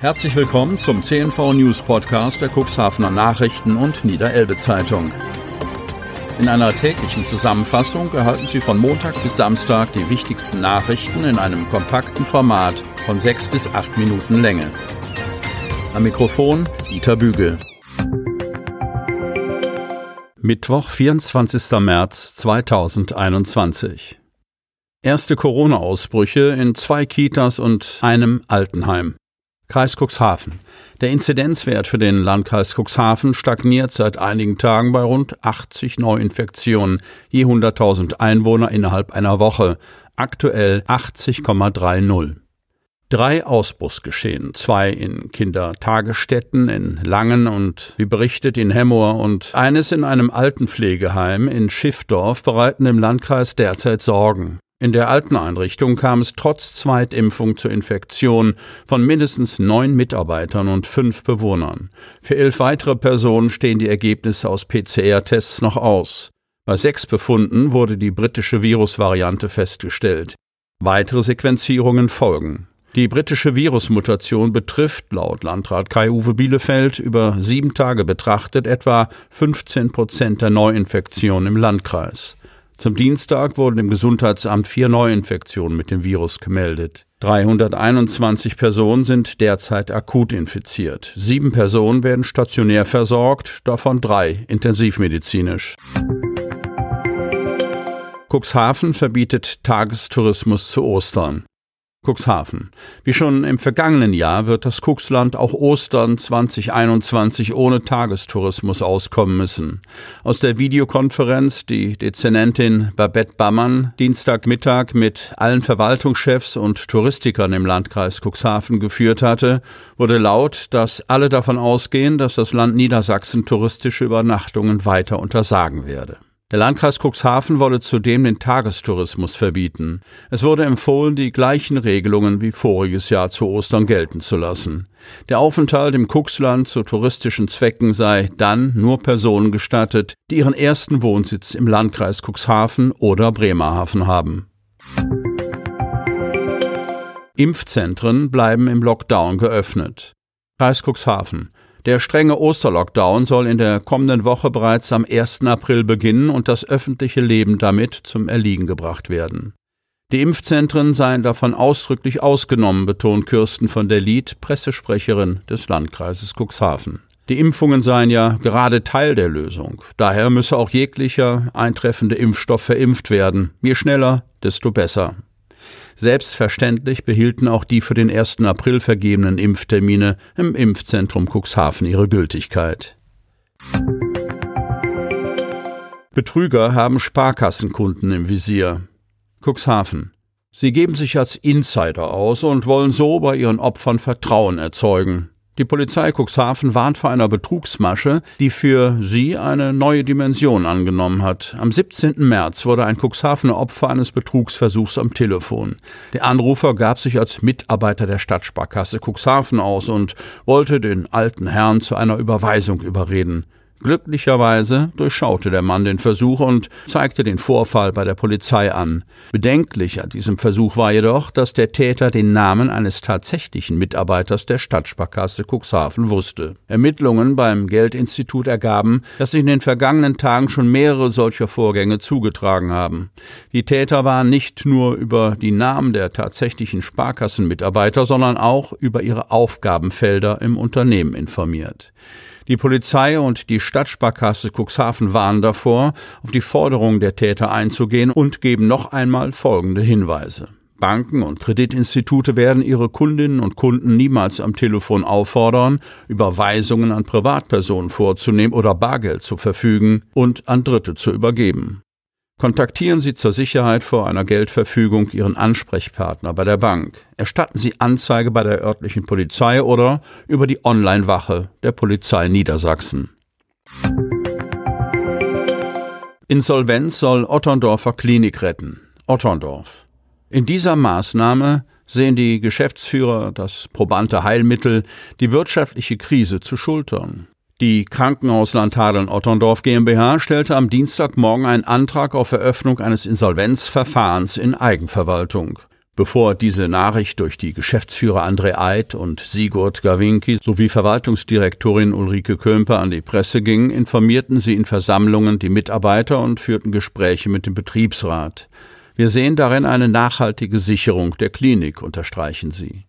Herzlich willkommen zum CNV News Podcast der Cuxhavener Nachrichten und Niederelbe Zeitung. In einer täglichen Zusammenfassung erhalten Sie von Montag bis Samstag die wichtigsten Nachrichten in einem kompakten Format von sechs bis acht Minuten Länge. Am Mikrofon Dieter Bügel. Mittwoch, 24. März 2021. Erste Corona-Ausbrüche in zwei Kitas und einem Altenheim. Kreis Cuxhaven. Der Inzidenzwert für den Landkreis Cuxhaven stagniert seit einigen Tagen bei rund 80 Neuinfektionen je 100.000 Einwohner innerhalb einer Woche. Aktuell 80,30. Drei Ausbruchsgeschehen, zwei in Kindertagesstätten in Langen und wie berichtet in Hemmoor und eines in einem Altenpflegeheim in Schiffdorf bereiten im Landkreis derzeit Sorgen. In der alten Einrichtung kam es trotz Zweitimpfung zur Infektion von mindestens neun Mitarbeitern und fünf Bewohnern. Für elf weitere Personen stehen die Ergebnisse aus PCR-Tests noch aus. Bei sechs Befunden wurde die britische Virusvariante festgestellt. Weitere Sequenzierungen folgen. Die britische Virusmutation betrifft laut Landrat Kai-Uwe Bielefeld über sieben Tage betrachtet etwa 15 Prozent der Neuinfektionen im Landkreis. Zum Dienstag wurden im Gesundheitsamt vier Neuinfektionen mit dem Virus gemeldet. 321 Personen sind derzeit akut infiziert. Sieben Personen werden stationär versorgt, davon drei intensivmedizinisch. Cuxhaven verbietet Tagestourismus zu Ostern. Cuxhaven. Wie schon im vergangenen Jahr wird das Cuxland auch Ostern 2021 ohne Tagestourismus auskommen müssen. Aus der Videokonferenz, die Dezernentin Babette Bammann Dienstagmittag mit allen Verwaltungschefs und Touristikern im Landkreis Cuxhaven geführt hatte, wurde laut, dass alle davon ausgehen, dass das Land Niedersachsen touristische Übernachtungen weiter untersagen werde. Der Landkreis Cuxhaven wolle zudem den Tagestourismus verbieten. Es wurde empfohlen, die gleichen Regelungen wie voriges Jahr zu Ostern gelten zu lassen. Der Aufenthalt im Cuxland zu touristischen Zwecken sei dann nur Personen gestattet, die ihren ersten Wohnsitz im Landkreis Cuxhaven oder Bremerhaven haben. Impfzentren bleiben im Lockdown geöffnet. Kreis Cuxhaven. Der strenge Osterlockdown soll in der kommenden Woche bereits am 1. April beginnen und das öffentliche Leben damit zum Erliegen gebracht werden. Die Impfzentren seien davon ausdrücklich ausgenommen, betont Kirsten von der Lied, Pressesprecherin des Landkreises Cuxhaven. Die Impfungen seien ja gerade Teil der Lösung. Daher müsse auch jeglicher eintreffende Impfstoff verimpft werden. Je schneller, desto besser. Selbstverständlich behielten auch die für den 1. April vergebenen Impftermine im Impfzentrum Cuxhaven ihre Gültigkeit. Betrüger haben Sparkassenkunden im Visier. Cuxhaven. Sie geben sich als Insider aus und wollen so bei ihren Opfern Vertrauen erzeugen. Die Polizei Cuxhaven warnt vor einer Betrugsmasche, die für sie eine neue Dimension angenommen hat. Am 17. März wurde ein Cuxhavener Opfer eines Betrugsversuchs am Telefon. Der Anrufer gab sich als Mitarbeiter der Stadtsparkasse Cuxhaven aus und wollte den alten Herrn zu einer Überweisung überreden. Glücklicherweise durchschaute der Mann den Versuch und zeigte den Vorfall bei der Polizei an. Bedenklich an diesem Versuch war jedoch, dass der Täter den Namen eines tatsächlichen Mitarbeiters der Stadtsparkasse Cuxhaven wusste. Ermittlungen beim Geldinstitut ergaben, dass sich in den vergangenen Tagen schon mehrere solcher Vorgänge zugetragen haben. Die Täter waren nicht nur über die Namen der tatsächlichen Sparkassenmitarbeiter, sondern auch über ihre Aufgabenfelder im Unternehmen informiert. Die Polizei und die Stadtsparkasse Cuxhaven warnen davor, auf die Forderungen der Täter einzugehen und geben noch einmal folgende Hinweise. Banken und Kreditinstitute werden ihre Kundinnen und Kunden niemals am Telefon auffordern, Überweisungen an Privatpersonen vorzunehmen oder Bargeld zu verfügen und an Dritte zu übergeben. Kontaktieren Sie zur Sicherheit vor einer Geldverfügung Ihren Ansprechpartner bei der Bank. Erstatten Sie Anzeige bei der örtlichen Polizei oder über die Online-Wache der Polizei Niedersachsen. Insolvenz soll Otterndorfer Klinik retten. Otterndorf. In dieser Maßnahme sehen die Geschäftsführer das probante Heilmittel, die wirtschaftliche Krise zu schultern. Die Krankenhausland Hadeln-Otterndorf GmbH stellte am Dienstagmorgen einen Antrag auf Eröffnung eines Insolvenzverfahrens in Eigenverwaltung. Bevor diese Nachricht durch die Geschäftsführer André Eid und Sigurd Gawinki sowie Verwaltungsdirektorin Ulrike Kömper an die Presse ging, informierten sie in Versammlungen die Mitarbeiter und führten Gespräche mit dem Betriebsrat. Wir sehen darin eine nachhaltige Sicherung der Klinik, unterstreichen sie.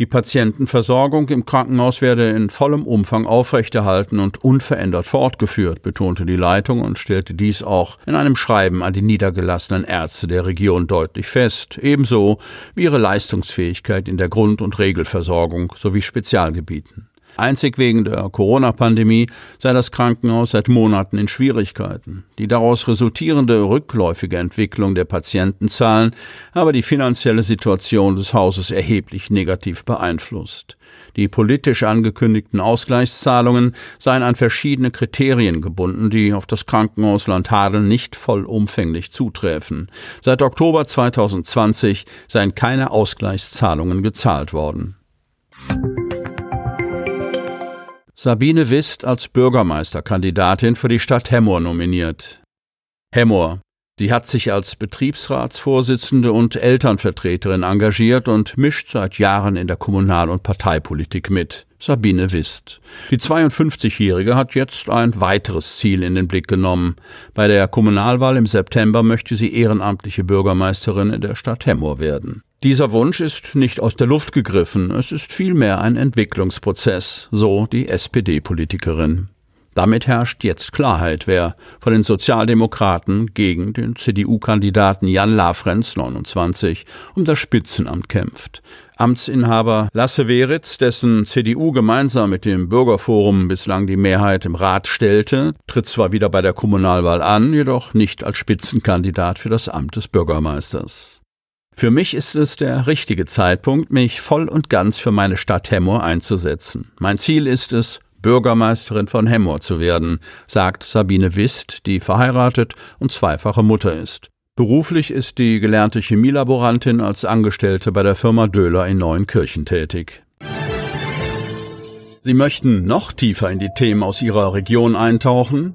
Die Patientenversorgung im Krankenhaus werde in vollem Umfang aufrechterhalten und unverändert fortgeführt, betonte die Leitung und stellte dies auch in einem Schreiben an die niedergelassenen Ärzte der Region deutlich fest, ebenso wie ihre Leistungsfähigkeit in der Grund- und Regelversorgung sowie Spezialgebieten. Einzig wegen der Corona-Pandemie sei das Krankenhaus seit Monaten in Schwierigkeiten. Die daraus resultierende rückläufige Entwicklung der Patientenzahlen habe die finanzielle Situation des Hauses erheblich negativ beeinflusst. Die politisch angekündigten Ausgleichszahlungen seien an verschiedene Kriterien gebunden, die auf das Krankenhaus Landhadeln nicht vollumfänglich zuträfen. Seit Oktober 2020 seien keine Ausgleichszahlungen gezahlt worden. Sabine Wist als Bürgermeisterkandidatin für die Stadt Hemmoor nominiert. Hemmoor. Sie hat sich als Betriebsratsvorsitzende und Elternvertreterin engagiert und mischt seit Jahren in der Kommunal- und Parteipolitik mit. Sabine Wist. Die 52-Jährige hat jetzt ein weiteres Ziel in den Blick genommen. Bei der Kommunalwahl im September möchte sie ehrenamtliche Bürgermeisterin in der Stadt Hemmoor werden. Dieser Wunsch ist nicht aus der Luft gegriffen, es ist vielmehr ein Entwicklungsprozess, so die SPD-Politikerin. Damit herrscht jetzt Klarheit, wer von den Sozialdemokraten gegen den CDU-Kandidaten Jan Lafrenz 29 um das Spitzenamt kämpft. Amtsinhaber Lasse Weritz, dessen CDU gemeinsam mit dem Bürgerforum bislang die Mehrheit im Rat stellte, tritt zwar wieder bei der Kommunalwahl an, jedoch nicht als Spitzenkandidat für das Amt des Bürgermeisters. Für mich ist es der richtige Zeitpunkt, mich voll und ganz für meine Stadt Hemmoor einzusetzen. Mein Ziel ist es, Bürgermeisterin von Hemmoor zu werden, sagt Sabine Wist, die verheiratet und zweifache Mutter ist. Beruflich ist die gelernte Chemielaborantin als Angestellte bei der Firma Döhler in Neuenkirchen tätig. Sie möchten noch tiefer in die Themen aus Ihrer Region eintauchen?